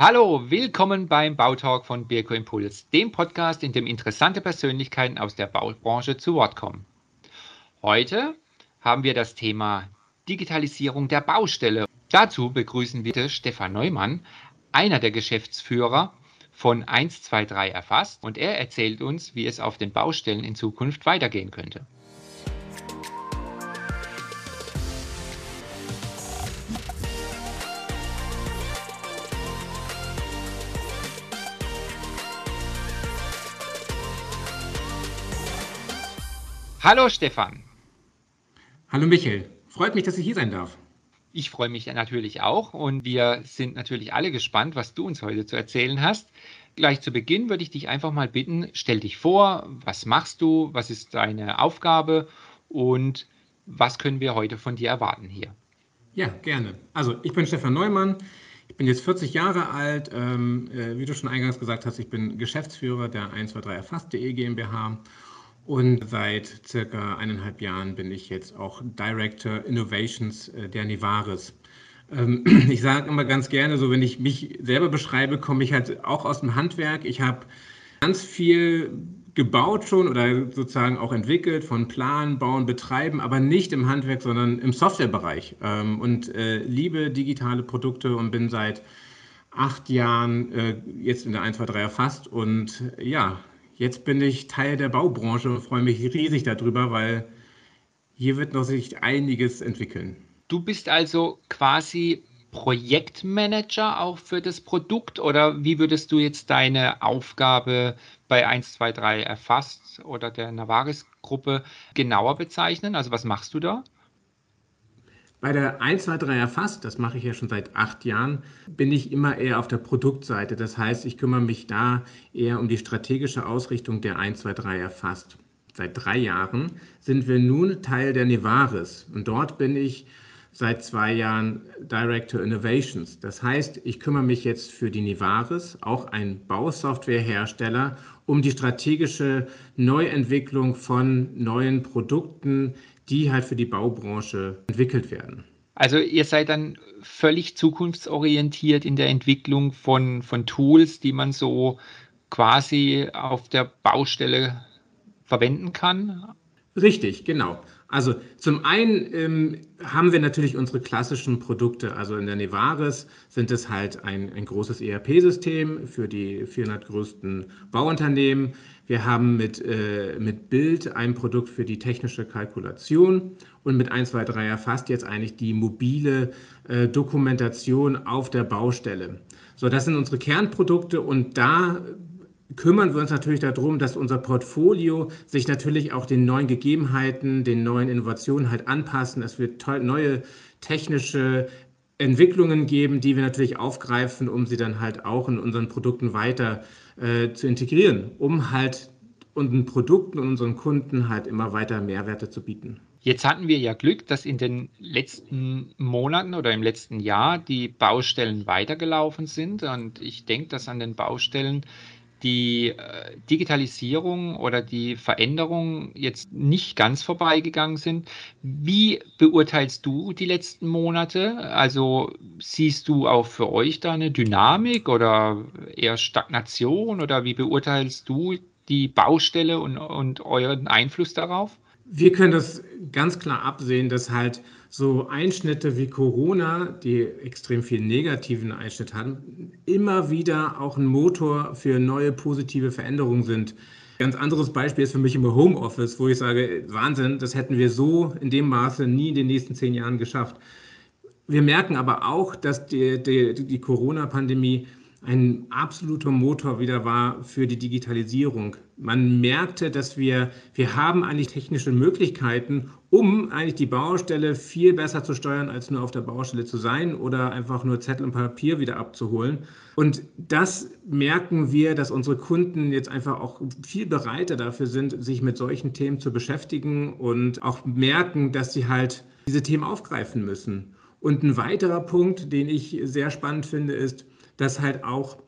Hallo, willkommen beim Bautalk von Birko Impuls, dem Podcast, in dem interessante Persönlichkeiten aus der Baubranche zu Wort kommen. Heute haben wir das Thema Digitalisierung der Baustelle. Dazu begrüßen wir Stefan Neumann, einer der Geschäftsführer von 123 erfasst und er erzählt uns, wie es auf den Baustellen in Zukunft weitergehen könnte. Hallo Stefan. Hallo Michael. Freut mich, dass ich hier sein darf. Ich freue mich natürlich auch und wir sind natürlich alle gespannt, was du uns heute zu erzählen hast. Gleich zu Beginn würde ich dich einfach mal bitten, stell dich vor, was machst du, was ist deine Aufgabe und was können wir heute von dir erwarten hier? Ja, gerne. Also ich bin Stefan Neumann, ich bin jetzt 40 Jahre alt, ähm, äh, wie du schon eingangs gesagt hast, ich bin Geschäftsführer der 123 erfasst.de GmbH und seit circa eineinhalb Jahren bin ich jetzt auch Director Innovations äh, der Nivaris. Ähm, ich sage immer ganz gerne, so wenn ich mich selber beschreibe, komme ich halt auch aus dem Handwerk. Ich habe ganz viel gebaut schon oder sozusagen auch entwickelt von Planen, Bauen, Betreiben, aber nicht im Handwerk, sondern im Softwarebereich ähm, und äh, liebe digitale Produkte und bin seit acht Jahren äh, jetzt in der 1, 2, 3 erfasst und ja, Jetzt bin ich Teil der Baubranche und freue mich riesig darüber, weil hier wird noch sich einiges entwickeln. Du bist also quasi Projektmanager auch für das Produkt oder wie würdest du jetzt deine Aufgabe bei 123 erfasst oder der Navaris-Gruppe genauer bezeichnen? Also was machst du da? Bei der 1, 2, 3 erfasst, das mache ich ja schon seit acht Jahren, bin ich immer eher auf der Produktseite. Das heißt, ich kümmere mich da eher um die strategische Ausrichtung der 1, 2, 3 erfasst. Seit drei Jahren sind wir nun Teil der Nevaris und dort bin ich seit zwei Jahren Director Innovations. Das heißt, ich kümmere mich jetzt für die Nevaris, auch ein Bausoftwarehersteller, um die strategische Neuentwicklung von neuen Produkten, die halt für die Baubranche entwickelt werden. Also ihr seid dann völlig zukunftsorientiert in der Entwicklung von, von Tools, die man so quasi auf der Baustelle verwenden kann? Richtig, genau. Also zum einen ähm, haben wir natürlich unsere klassischen Produkte. Also in der Nevaris sind es halt ein, ein großes ERP-System für die 400 größten Bauunternehmen. Wir haben mit, äh, mit Bild ein Produkt für die technische Kalkulation und mit 1, 2, 3 erfasst jetzt eigentlich die mobile äh, Dokumentation auf der Baustelle. So, das sind unsere Kernprodukte und da kümmern wir uns natürlich darum, dass unser Portfolio sich natürlich auch den neuen Gegebenheiten, den neuen Innovationen halt anpassen. Es wird neue technische Entwicklungen geben, die wir natürlich aufgreifen, um sie dann halt auch in unseren Produkten weiter äh, zu integrieren, um halt unseren Produkten und unseren Kunden halt immer weiter Mehrwerte zu bieten. Jetzt hatten wir ja Glück, dass in den letzten Monaten oder im letzten Jahr die Baustellen weitergelaufen sind. Und ich denke, dass an den Baustellen die äh, Digitalisierung oder die Veränderung jetzt nicht ganz vorbeigegangen sind. Wie beurteilst du die letzten Monate? Also siehst du auch für euch da eine Dynamik oder eher Stagnation oder wie beurteilst du die Baustelle und, und euren Einfluss darauf? Wir können das ganz klar absehen, dass halt so Einschnitte wie Corona, die extrem viel negativen Einschnitt hatten, immer wieder auch ein Motor für neue positive Veränderungen sind. Ganz anderes Beispiel ist für mich immer Homeoffice, wo ich sage, Wahnsinn, das hätten wir so in dem Maße nie in den nächsten zehn Jahren geschafft. Wir merken aber auch, dass die, die, die Corona-Pandemie ein absoluter Motor wieder war für die Digitalisierung. Man merkte, dass wir, wir haben eigentlich technische Möglichkeiten, um eigentlich die Baustelle viel besser zu steuern, als nur auf der Baustelle zu sein oder einfach nur Zettel und Papier wieder abzuholen. Und das merken wir, dass unsere Kunden jetzt einfach auch viel bereiter dafür sind, sich mit solchen Themen zu beschäftigen und auch merken, dass sie halt diese Themen aufgreifen müssen. Und ein weiterer Punkt, den ich sehr spannend finde, ist, dass halt auch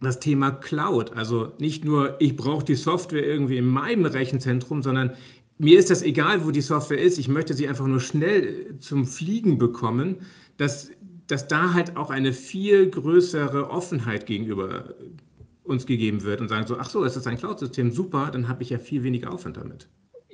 das Thema Cloud, also nicht nur, ich brauche die Software irgendwie in meinem Rechenzentrum, sondern mir ist das egal, wo die Software ist, ich möchte sie einfach nur schnell zum Fliegen bekommen, dass dass da halt auch eine viel größere Offenheit gegenüber uns gegeben wird und sagen so, ach so, es ist ein Cloud-System, super, dann habe ich ja viel weniger Aufwand damit.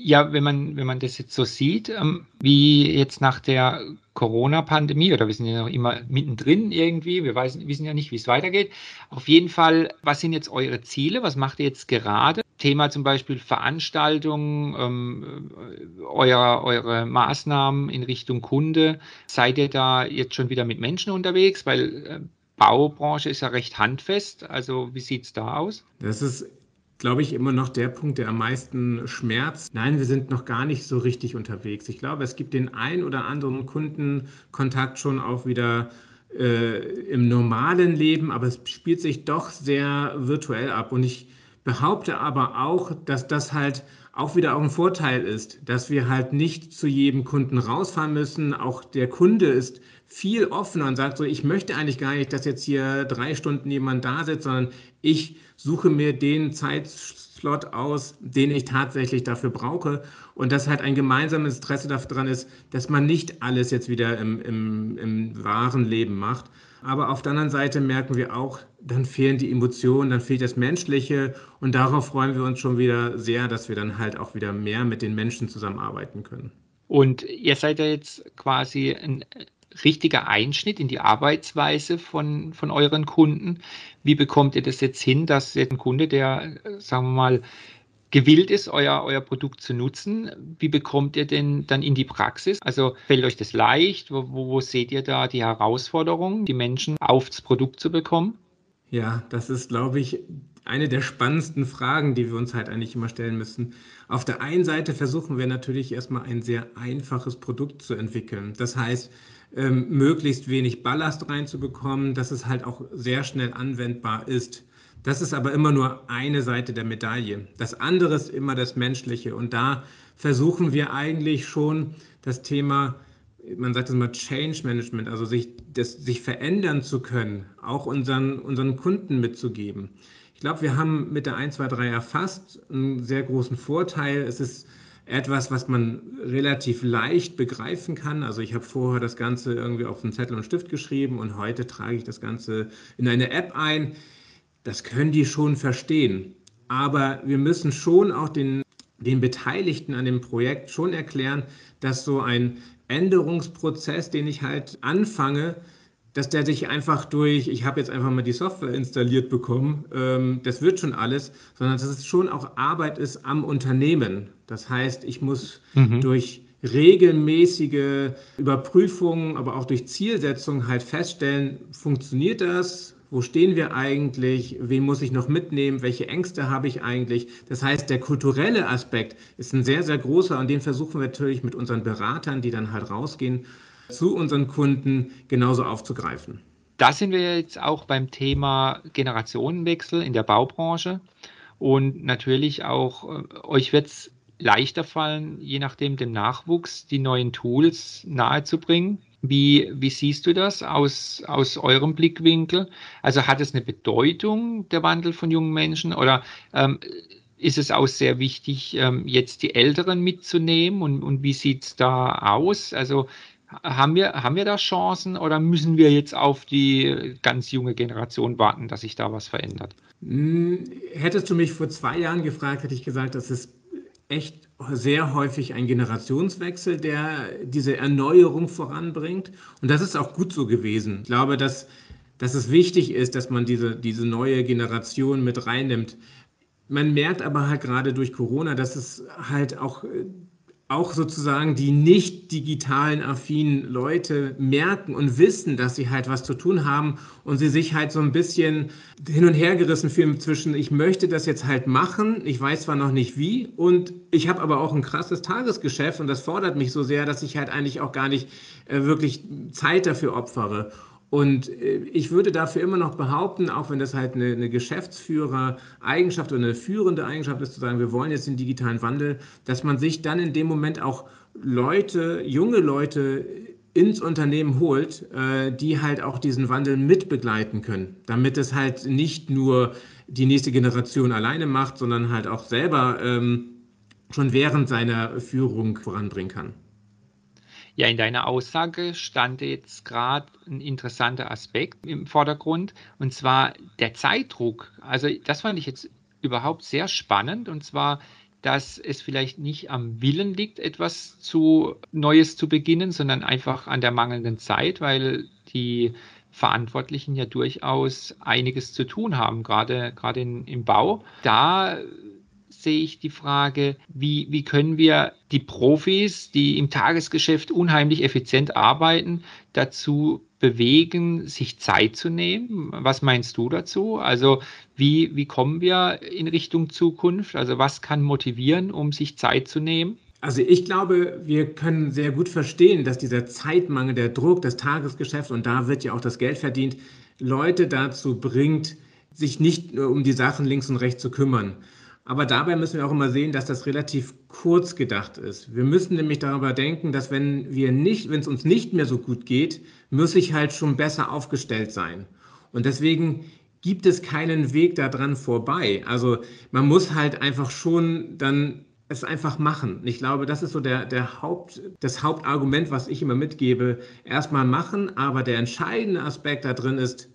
Ja, wenn man, wenn man das jetzt so sieht, ähm, wie jetzt nach der Corona-Pandemie, oder wir sind ja noch immer mittendrin irgendwie, wir weiß, wissen ja nicht, wie es weitergeht. Auf jeden Fall, was sind jetzt eure Ziele? Was macht ihr jetzt gerade? Thema zum Beispiel Veranstaltungen, ähm, euer, eure Maßnahmen in Richtung Kunde. Seid ihr da jetzt schon wieder mit Menschen unterwegs? Weil äh, Baubranche ist ja recht handfest. Also wie sieht es da aus? Das ist glaube ich, immer noch der Punkt, der am meisten schmerzt. Nein, wir sind noch gar nicht so richtig unterwegs. Ich glaube, es gibt den ein oder anderen Kundenkontakt schon auch wieder äh, im normalen Leben, aber es spielt sich doch sehr virtuell ab. Und ich behaupte aber auch, dass das halt auch wieder auch ein Vorteil ist, dass wir halt nicht zu jedem Kunden rausfahren müssen. Auch der Kunde ist viel offener und sagt so, ich möchte eigentlich gar nicht, dass jetzt hier drei Stunden jemand da sitzt, sondern ich suche mir den Zeitslot aus, den ich tatsächlich dafür brauche. Und dass halt ein gemeinsames Interesse daran ist, dass man nicht alles jetzt wieder im, im, im wahren Leben macht. Aber auf der anderen Seite merken wir auch, dann fehlen die Emotionen, dann fehlt das Menschliche. Und darauf freuen wir uns schon wieder sehr, dass wir dann halt auch wieder mehr mit den Menschen zusammenarbeiten können. Und ihr seid ja jetzt quasi ein richtiger Einschnitt in die Arbeitsweise von, von euren Kunden. Wie bekommt ihr das jetzt hin, dass ein Kunde, der, sagen wir mal, gewillt ist, euer, euer Produkt zu nutzen, wie bekommt ihr denn dann in die Praxis? Also fällt euch das leicht? Wo, wo seht ihr da die Herausforderung, die Menschen aufs Produkt zu bekommen? Ja, das ist, glaube ich, eine der spannendsten Fragen, die wir uns halt eigentlich immer stellen müssen. Auf der einen Seite versuchen wir natürlich erstmal ein sehr einfaches Produkt zu entwickeln. Das heißt, ähm, möglichst wenig Ballast reinzubekommen, dass es halt auch sehr schnell anwendbar ist. Das ist aber immer nur eine Seite der Medaille. Das andere ist immer das Menschliche. Und da versuchen wir eigentlich schon das Thema, man sagt es mal Change Management, also sich, das, sich verändern zu können, auch unseren, unseren Kunden mitzugeben. Ich glaube, wir haben mit der 1, 2, 3 erfasst einen sehr großen Vorteil. Es ist etwas, was man relativ leicht begreifen kann. Also ich habe vorher das Ganze irgendwie auf einen Zettel und Stift geschrieben und heute trage ich das Ganze in eine App ein. Das können die schon verstehen. Aber wir müssen schon auch den, den Beteiligten an dem Projekt schon erklären, dass so ein Änderungsprozess, den ich halt anfange, dass der sich einfach durch, ich habe jetzt einfach mal die Software installiert bekommen, ähm, das wird schon alles, sondern dass es schon auch Arbeit ist am Unternehmen. Das heißt, ich muss mhm. durch regelmäßige Überprüfungen, aber auch durch Zielsetzungen halt feststellen, funktioniert das? Wo stehen wir eigentlich? Wen muss ich noch mitnehmen? Welche Ängste habe ich eigentlich? Das heißt, der kulturelle Aspekt ist ein sehr, sehr großer und den versuchen wir natürlich mit unseren Beratern, die dann halt rausgehen, zu unseren Kunden genauso aufzugreifen. Da sind wir jetzt auch beim Thema Generationenwechsel in der Baubranche. Und natürlich auch, äh, euch wird es leichter fallen, je nachdem dem Nachwuchs die neuen Tools nahezubringen. Wie, wie siehst du das aus, aus eurem Blickwinkel? Also hat es eine Bedeutung, der Wandel von jungen Menschen? Oder ähm, ist es auch sehr wichtig, ähm, jetzt die Älteren mitzunehmen? Und, und wie sieht es da aus? Also haben wir, haben wir da Chancen oder müssen wir jetzt auf die ganz junge Generation warten, dass sich da was verändert? Hm, hättest du mich vor zwei Jahren gefragt, hätte ich gesagt, das ist echt sehr häufig ein Generationswechsel, der diese Erneuerung voranbringt. Und das ist auch gut so gewesen. Ich glaube, dass, dass es wichtig ist, dass man diese, diese neue Generation mit reinnimmt. Man merkt aber halt gerade durch Corona, dass es halt auch auch sozusagen die nicht digitalen affinen Leute merken und wissen, dass sie halt was zu tun haben und sie sich halt so ein bisschen hin und her gerissen fühlen zwischen, ich möchte das jetzt halt machen, ich weiß zwar noch nicht wie und ich habe aber auch ein krasses Tagesgeschäft und das fordert mich so sehr, dass ich halt eigentlich auch gar nicht äh, wirklich Zeit dafür opfere. Und äh, ich würde dafür immer noch behaupten, auch wenn das halt eine, eine Geschäftsführer-Eigenschaft oder eine führende Eigenschaft ist, zu sagen, wir wollen jetzt den digitalen Wandel, dass man sich dann in dem Moment auch Leute, junge Leute ins Unternehmen holt, äh, die halt auch diesen Wandel mitbegleiten können, damit es halt nicht nur die nächste Generation alleine macht, sondern halt auch selber ähm, schon während seiner Führung voranbringen kann. Ja, in deiner Aussage stand jetzt gerade ein interessanter Aspekt im Vordergrund, und zwar der Zeitdruck. Also das fand ich jetzt überhaupt sehr spannend, und zwar, dass es vielleicht nicht am Willen liegt, etwas zu Neues zu beginnen, sondern einfach an der mangelnden Zeit, weil die Verantwortlichen ja durchaus einiges zu tun haben, gerade, gerade in, im Bau. Da sehe ich die Frage, wie, wie können wir die Profis, die im Tagesgeschäft unheimlich effizient arbeiten, dazu bewegen, sich Zeit zu nehmen? Was meinst du dazu? Also wie, wie kommen wir in Richtung Zukunft? Also was kann motivieren, um sich Zeit zu nehmen? Also ich glaube, wir können sehr gut verstehen, dass dieser Zeitmangel, der Druck, das Tagesgeschäft, und da wird ja auch das Geld verdient, Leute dazu bringt, sich nicht nur um die Sachen links und rechts zu kümmern. Aber dabei müssen wir auch immer sehen, dass das relativ kurz gedacht ist. Wir müssen nämlich darüber denken, dass wenn wir nicht, wenn es uns nicht mehr so gut geht, muss ich halt schon besser aufgestellt sein. Und deswegen gibt es keinen Weg daran vorbei. Also man muss halt einfach schon dann es einfach machen. Ich glaube, das ist so der, der Haupt, das Hauptargument, was ich immer mitgebe. Erstmal machen, aber der entscheidende Aspekt da drin ist,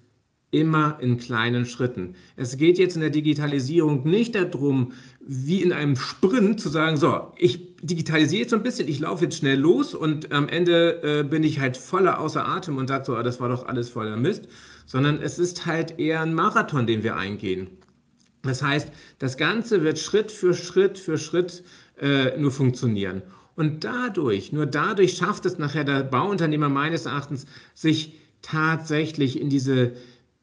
immer in kleinen Schritten. Es geht jetzt in der Digitalisierung nicht darum, wie in einem Sprint zu sagen, so, ich digitalisiere jetzt so ein bisschen, ich laufe jetzt schnell los und am Ende äh, bin ich halt voller außer Atem und sage so, ah, das war doch alles voller Mist, sondern es ist halt eher ein Marathon, den wir eingehen. Das heißt, das Ganze wird Schritt für Schritt für Schritt äh, nur funktionieren. Und dadurch, nur dadurch schafft es nachher der Bauunternehmer meines Erachtens, sich tatsächlich in diese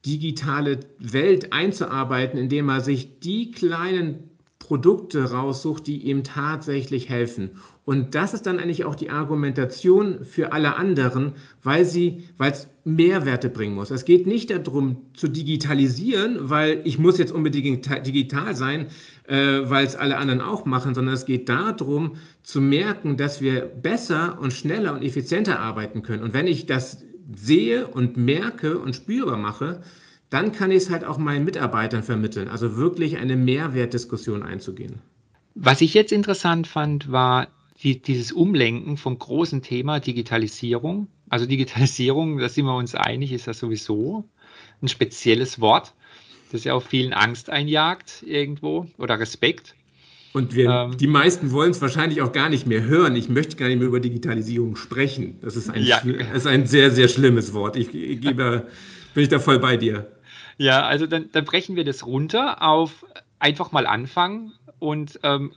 digitale Welt einzuarbeiten, indem er sich die kleinen Produkte raussucht, die ihm tatsächlich helfen. Und das ist dann eigentlich auch die Argumentation für alle anderen, weil sie, weil es Mehrwerte bringen muss. Es geht nicht darum zu digitalisieren, weil ich muss jetzt unbedingt digital sein, äh, weil es alle anderen auch machen, sondern es geht darum zu merken, dass wir besser und schneller und effizienter arbeiten können. Und wenn ich das sehe und merke und spürbar mache, dann kann ich es halt auch meinen Mitarbeitern vermitteln. Also wirklich eine Mehrwertdiskussion einzugehen. Was ich jetzt interessant fand, war die, dieses Umlenken vom großen Thema Digitalisierung. Also Digitalisierung, da sind wir uns einig, ist ja sowieso ein spezielles Wort, das ja auch vielen Angst einjagt irgendwo oder Respekt. Und wir, ähm, die meisten wollen es wahrscheinlich auch gar nicht mehr hören. Ich möchte gar nicht mehr über Digitalisierung sprechen. Das ist ein, ja. ist ein sehr, sehr schlimmes Wort. Ich, ich gebe, bin ich da voll bei dir. Ja, also dann, dann brechen wir das runter auf einfach mal anfangen und ähm,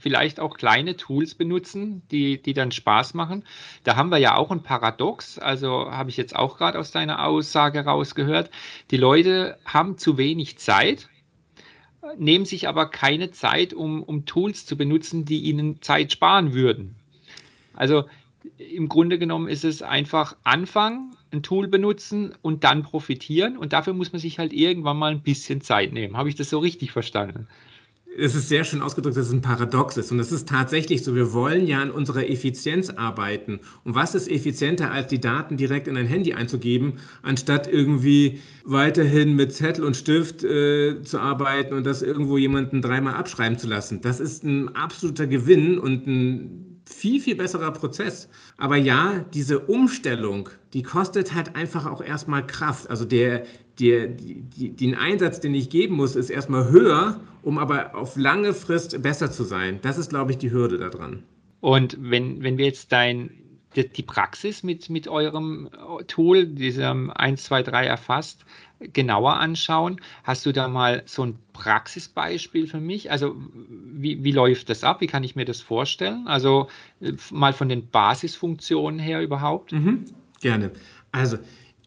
vielleicht auch kleine Tools benutzen, die, die dann Spaß machen. Da haben wir ja auch ein Paradox, also habe ich jetzt auch gerade aus deiner Aussage rausgehört. Die Leute haben zu wenig Zeit nehmen sich aber keine Zeit, um, um Tools zu benutzen, die ihnen Zeit sparen würden. Also im Grunde genommen ist es einfach anfangen, ein Tool benutzen und dann profitieren. Und dafür muss man sich halt irgendwann mal ein bisschen Zeit nehmen. Habe ich das so richtig verstanden? Es ist sehr schön ausgedrückt, dass es ein Paradox ist. Und es ist tatsächlich so, wir wollen ja an unserer Effizienz arbeiten. Und was ist effizienter, als die Daten direkt in ein Handy einzugeben, anstatt irgendwie weiterhin mit Zettel und Stift äh, zu arbeiten und das irgendwo jemanden dreimal abschreiben zu lassen? Das ist ein absoluter Gewinn und ein viel, viel besserer Prozess. Aber ja, diese Umstellung, die kostet halt einfach auch erstmal Kraft. Also der, der, die, den Einsatz, den ich geben muss, ist erstmal höher, um aber auf lange Frist besser zu sein. Das ist, glaube ich, die Hürde daran. Und wenn, wenn wir jetzt dein, die, Praxis mit, mit eurem Tool, diesem 1, 2, 3 erfasst, genauer anschauen. Hast du da mal so ein Praxisbeispiel für mich? Also wie, wie läuft das ab? Wie kann ich mir das vorstellen? Also äh, mal von den Basisfunktionen her überhaupt? Mhm, gerne. Also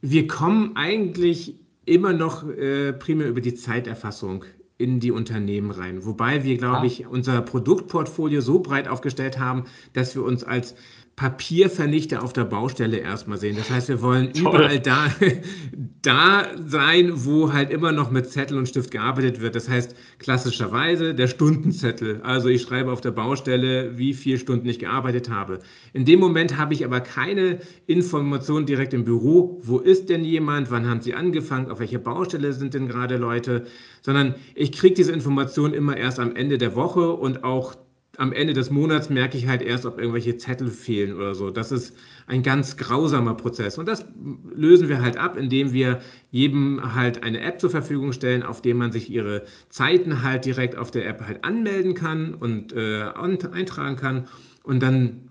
wir kommen eigentlich immer noch äh, primär über die Zeiterfassung in die Unternehmen rein. Wobei wir, glaube ah. ich, unser Produktportfolio so breit aufgestellt haben, dass wir uns als Papiervernichter auf der Baustelle erstmal sehen. Das heißt, wir wollen Toll. überall da, da sein, wo halt immer noch mit Zettel und Stift gearbeitet wird. Das heißt, klassischerweise der Stundenzettel. Also ich schreibe auf der Baustelle, wie viele Stunden ich gearbeitet habe. In dem Moment habe ich aber keine Information direkt im Büro. Wo ist denn jemand? Wann haben sie angefangen? Auf welcher Baustelle sind denn gerade Leute? Sondern ich kriege diese Information immer erst am Ende der Woche und auch am Ende des Monats merke ich halt erst, ob irgendwelche Zettel fehlen oder so. Das ist ein ganz grausamer Prozess. Und das lösen wir halt ab, indem wir jedem halt eine App zur Verfügung stellen, auf der man sich ihre Zeiten halt direkt auf der App halt anmelden kann und äh, eintragen kann. Und dann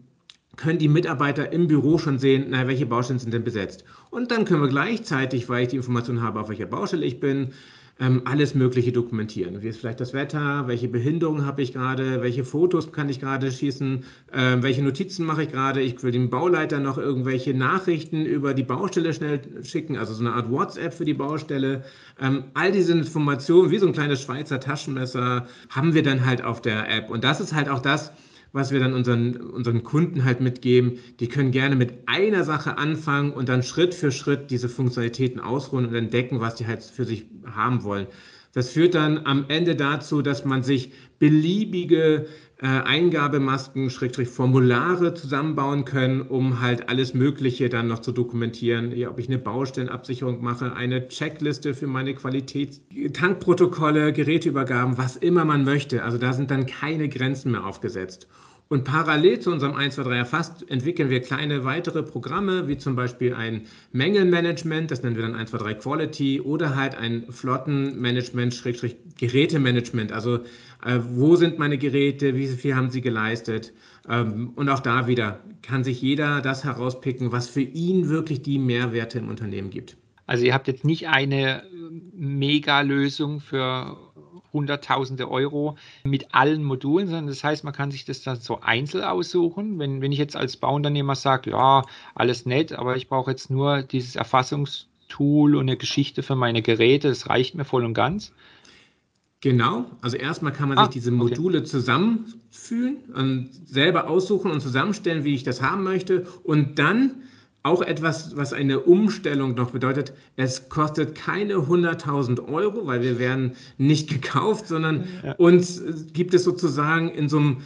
können die Mitarbeiter im Büro schon sehen, na, welche Baustellen sind denn besetzt. Und dann können wir gleichzeitig, weil ich die Information habe, auf welcher Baustelle ich bin, ähm, alles Mögliche dokumentieren. Wie ist vielleicht das Wetter, welche Behinderungen habe ich gerade, welche Fotos kann ich gerade schießen, äh, welche Notizen mache ich gerade. Ich will dem Bauleiter noch irgendwelche Nachrichten über die Baustelle schnell schicken, also so eine Art WhatsApp für die Baustelle. Ähm, all diese Informationen, wie so ein kleines Schweizer Taschenmesser, haben wir dann halt auf der App. Und das ist halt auch das, was wir dann unseren, unseren Kunden halt mitgeben. Die können gerne mit einer Sache anfangen und dann Schritt für Schritt diese Funktionalitäten ausruhen und entdecken, was die halt für sich haben wollen. Das führt dann am Ende dazu, dass man sich beliebige äh, Eingabemasken, Schrägstrich Formulare zusammenbauen können, um halt alles Mögliche dann noch zu dokumentieren. Ja, ob ich eine Baustellenabsicherung mache, eine Checkliste für meine Qualität, Tankprotokolle, Geräteübergaben, was immer man möchte. Also da sind dann keine Grenzen mehr aufgesetzt. Und parallel zu unserem 1, 2, 3 erfasst entwickeln wir kleine weitere Programme, wie zum Beispiel ein Mängelmanagement, das nennen wir dann 1, 2, 3 Quality, oder halt ein Flottenmanagement, Schrägstrich Gerätemanagement. Also äh, wo sind meine Geräte, wie viel haben sie geleistet? Ähm, und auch da wieder kann sich jeder das herauspicken, was für ihn wirklich die Mehrwerte im Unternehmen gibt. Also ihr habt jetzt nicht eine Mega-Lösung für Hunderttausende Euro mit allen Modulen, sondern das heißt, man kann sich das dann so einzeln aussuchen. Wenn, wenn ich jetzt als Bauunternehmer sage, ja, alles nett, aber ich brauche jetzt nur dieses Erfassungstool und eine Geschichte für meine Geräte, das reicht mir voll und ganz. Genau, also erstmal kann man ah, sich diese Module okay. zusammenfühlen und selber aussuchen und zusammenstellen, wie ich das haben möchte. Und dann auch etwas, was eine Umstellung noch bedeutet. Es kostet keine 100.000 Euro, weil wir werden nicht gekauft, sondern ja. uns gibt es sozusagen in so einem,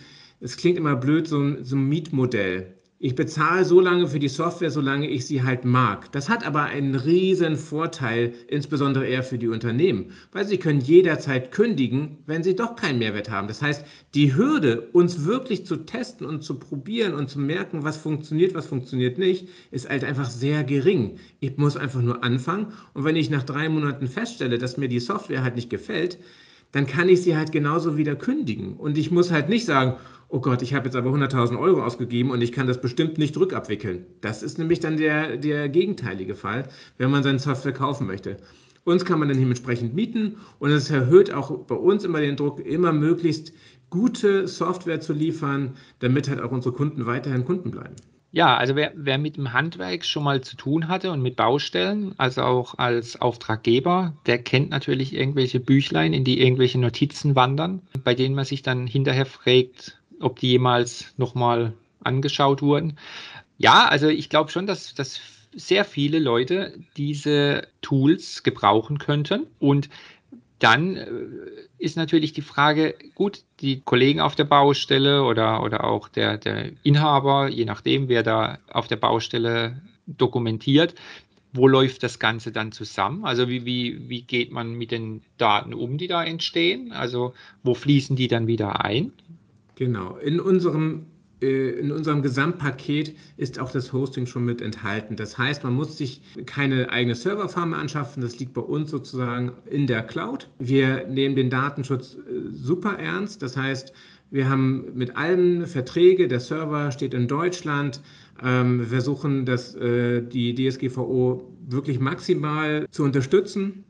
es klingt immer blöd, so, so ein Mietmodell. Ich bezahle so lange für die Software, solange ich sie halt mag. Das hat aber einen riesen Vorteil, insbesondere eher für die Unternehmen, weil sie können jederzeit kündigen, wenn sie doch keinen Mehrwert haben. Das heißt, die Hürde, uns wirklich zu testen und zu probieren und zu merken, was funktioniert, was funktioniert nicht, ist halt einfach sehr gering. Ich muss einfach nur anfangen und wenn ich nach drei Monaten feststelle, dass mir die Software halt nicht gefällt, dann kann ich sie halt genauso wieder kündigen. Und ich muss halt nicht sagen, oh Gott, ich habe jetzt aber 100.000 Euro ausgegeben und ich kann das bestimmt nicht rückabwickeln. Das ist nämlich dann der, der gegenteilige Fall, wenn man seine Software kaufen möchte. Uns kann man dann dementsprechend mieten und es erhöht auch bei uns immer den Druck, immer möglichst gute Software zu liefern, damit halt auch unsere Kunden weiterhin Kunden bleiben. Ja, also wer, wer mit dem Handwerk schon mal zu tun hatte und mit Baustellen, also auch als Auftraggeber, der kennt natürlich irgendwelche Büchlein, in die irgendwelche Notizen wandern, bei denen man sich dann hinterher fragt, ob die jemals nochmal angeschaut wurden. Ja, also ich glaube schon, dass, dass sehr viele Leute diese Tools gebrauchen könnten und dann äh, ist natürlich die Frage, gut, die Kollegen auf der Baustelle oder, oder auch der, der Inhaber, je nachdem, wer da auf der Baustelle dokumentiert, wo läuft das Ganze dann zusammen? Also wie, wie, wie geht man mit den Daten um, die da entstehen? Also wo fließen die dann wieder ein? Genau, in unserem äh, in unserem Gesamtpaket ist auch das Hosting schon mit enthalten. Das heißt, man muss sich keine eigene Serverfarm anschaffen. Das liegt bei uns sozusagen in der Cloud. Wir nehmen den Datenschutz äh, super ernst. Das heißt, wir haben mit allen Verträge, der Server steht in Deutschland. Ähm, wir versuchen, dass, äh, die DSGVO wirklich maximal zu unterstützen.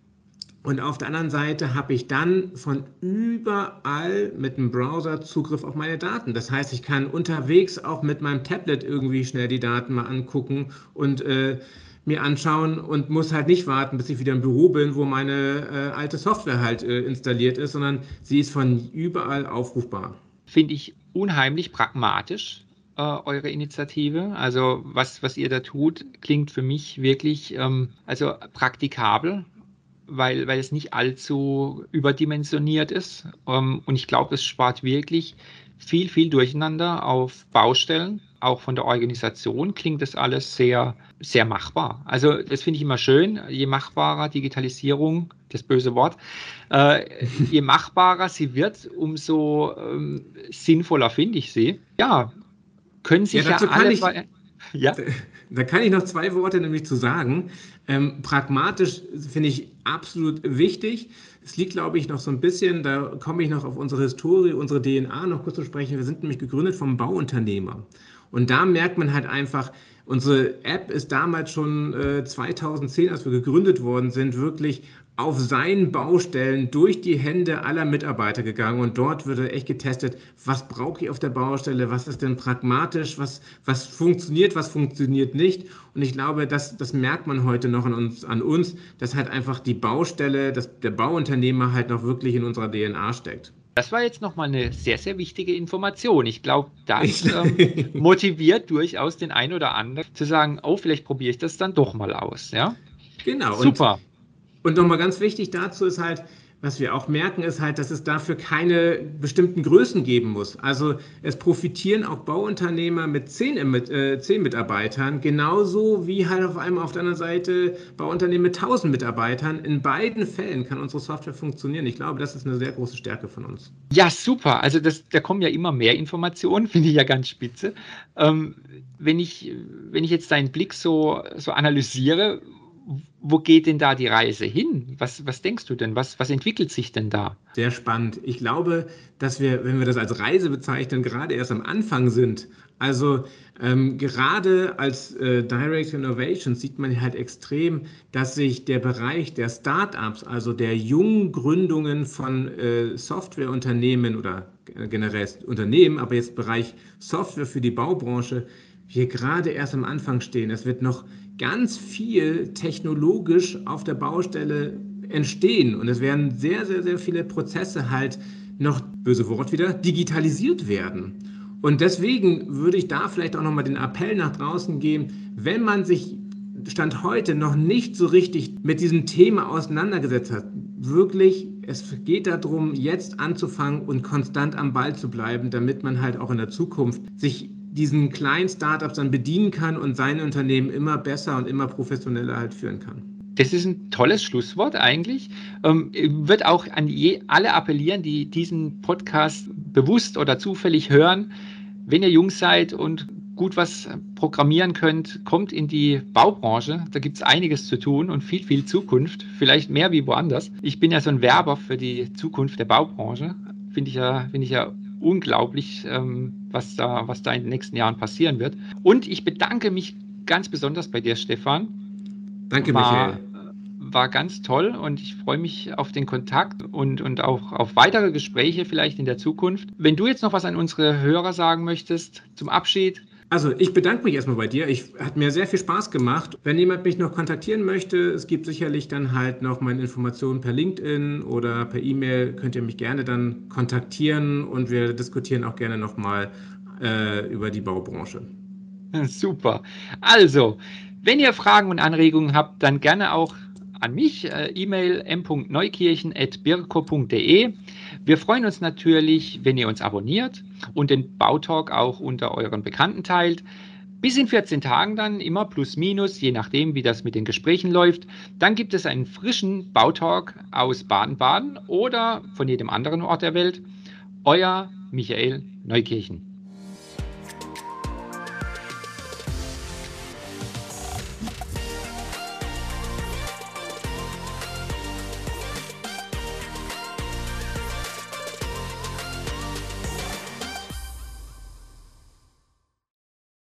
Und auf der anderen Seite habe ich dann von überall mit dem Browser Zugriff auf meine Daten. Das heißt, ich kann unterwegs auch mit meinem Tablet irgendwie schnell die Daten mal angucken und äh, mir anschauen und muss halt nicht warten, bis ich wieder im Büro bin, wo meine äh, alte Software halt äh, installiert ist, sondern sie ist von überall aufrufbar. Finde ich unheimlich pragmatisch, äh, eure Initiative. Also was, was ihr da tut, klingt für mich wirklich ähm, also praktikabel weil, weil es nicht allzu überdimensioniert ist. Ähm, und ich glaube, es spart wirklich viel, viel Durcheinander auf Baustellen. Auch von der Organisation klingt das alles sehr, sehr machbar. Also das finde ich immer schön. Je machbarer Digitalisierung, das böse Wort, äh, je machbarer sie wird, umso ähm, sinnvoller finde ich sie. Ja, können sich ja, ja alle... Ich, ja? Da kann ich noch zwei Worte nämlich zu sagen. Ähm, pragmatisch finde ich absolut wichtig. Es liegt, glaube ich, noch so ein bisschen, da komme ich noch auf unsere Historie, unsere DNA noch kurz zu sprechen. Wir sind nämlich gegründet vom Bauunternehmer. Und da merkt man halt einfach, unsere App ist damals schon äh, 2010, als wir gegründet worden sind, wirklich auf seinen Baustellen durch die Hände aller Mitarbeiter gegangen und dort wurde echt getestet, was brauche ich auf der Baustelle, was ist denn pragmatisch, was, was funktioniert, was funktioniert nicht. Und ich glaube, das, das merkt man heute noch an uns, an uns, dass halt einfach die Baustelle, dass der Bauunternehmer halt noch wirklich in unserer DNA steckt. Das war jetzt nochmal eine sehr, sehr wichtige Information. Ich glaube, das ähm, motiviert durchaus den einen oder anderen zu sagen, oh, vielleicht probiere ich das dann doch mal aus. Ja? Genau. Super. Und und nochmal ganz wichtig dazu ist halt, was wir auch merken, ist halt, dass es dafür keine bestimmten Größen geben muss. Also es profitieren auch Bauunternehmer mit zehn, äh, zehn Mitarbeitern, genauso wie halt auf einmal auf der anderen Seite Bauunternehmen mit tausend Mitarbeitern. In beiden Fällen kann unsere Software funktionieren. Ich glaube, das ist eine sehr große Stärke von uns. Ja, super. Also das, da kommen ja immer mehr Informationen, finde ich ja ganz spitze. Ähm, wenn, ich, wenn ich jetzt deinen Blick so, so analysiere, wo geht denn da die Reise hin? Was, was denkst du denn? Was, was entwickelt sich denn da? Sehr spannend. Ich glaube, dass wir, wenn wir das als Reise bezeichnen, gerade erst am Anfang sind. Also ähm, gerade als äh, Direct Innovation sieht man halt extrem, dass sich der Bereich der Startups, also der jungen Gründungen von äh, Softwareunternehmen oder äh, generell Unternehmen, aber jetzt Bereich Software für die Baubranche, wir gerade erst am Anfang stehen. Es wird noch ganz viel technologisch auf der Baustelle entstehen und es werden sehr, sehr, sehr viele Prozesse halt noch, böse Wort wieder, digitalisiert werden. Und deswegen würde ich da vielleicht auch nochmal den Appell nach draußen geben, wenn man sich Stand heute noch nicht so richtig mit diesem Thema auseinandergesetzt hat, wirklich, es geht darum, jetzt anzufangen und konstant am Ball zu bleiben, damit man halt auch in der Zukunft sich diesen kleinen Startups dann bedienen kann und seine Unternehmen immer besser und immer professioneller halt führen kann. Das ist ein tolles Schlusswort eigentlich. Ähm, wird auch an je, alle appellieren, die diesen Podcast bewusst oder zufällig hören. Wenn ihr jung seid und gut was programmieren könnt, kommt in die Baubranche. Da gibt es einiges zu tun und viel, viel Zukunft. Vielleicht mehr wie woanders. Ich bin ja so ein Werber für die Zukunft der Baubranche. Finde ich ja, finde ich ja unglaublich, ähm, was, da, was da in den nächsten Jahren passieren wird. Und ich bedanke mich ganz besonders bei dir, Stefan. Danke, war, Michael. War ganz toll und ich freue mich auf den Kontakt und, und auch auf weitere Gespräche vielleicht in der Zukunft. Wenn du jetzt noch was an unsere Hörer sagen möchtest zum Abschied, also ich bedanke mich erstmal bei dir. Ich hat mir sehr viel Spaß gemacht. Wenn jemand mich noch kontaktieren möchte, es gibt sicherlich dann halt noch meine Informationen per LinkedIn oder per E-Mail. Könnt ihr mich gerne dann kontaktieren und wir diskutieren auch gerne nochmal äh, über die Baubranche. Super. Also, wenn ihr Fragen und Anregungen habt, dann gerne auch an mich, äh, E-Mail m.neukirchen.birko.de. Wir freuen uns natürlich, wenn ihr uns abonniert und den Bautalk auch unter euren Bekannten teilt. Bis in 14 Tagen dann, immer plus minus, je nachdem, wie das mit den Gesprächen läuft. Dann gibt es einen frischen Bautalk aus Baden-Baden oder von jedem anderen Ort der Welt. Euer Michael Neukirchen.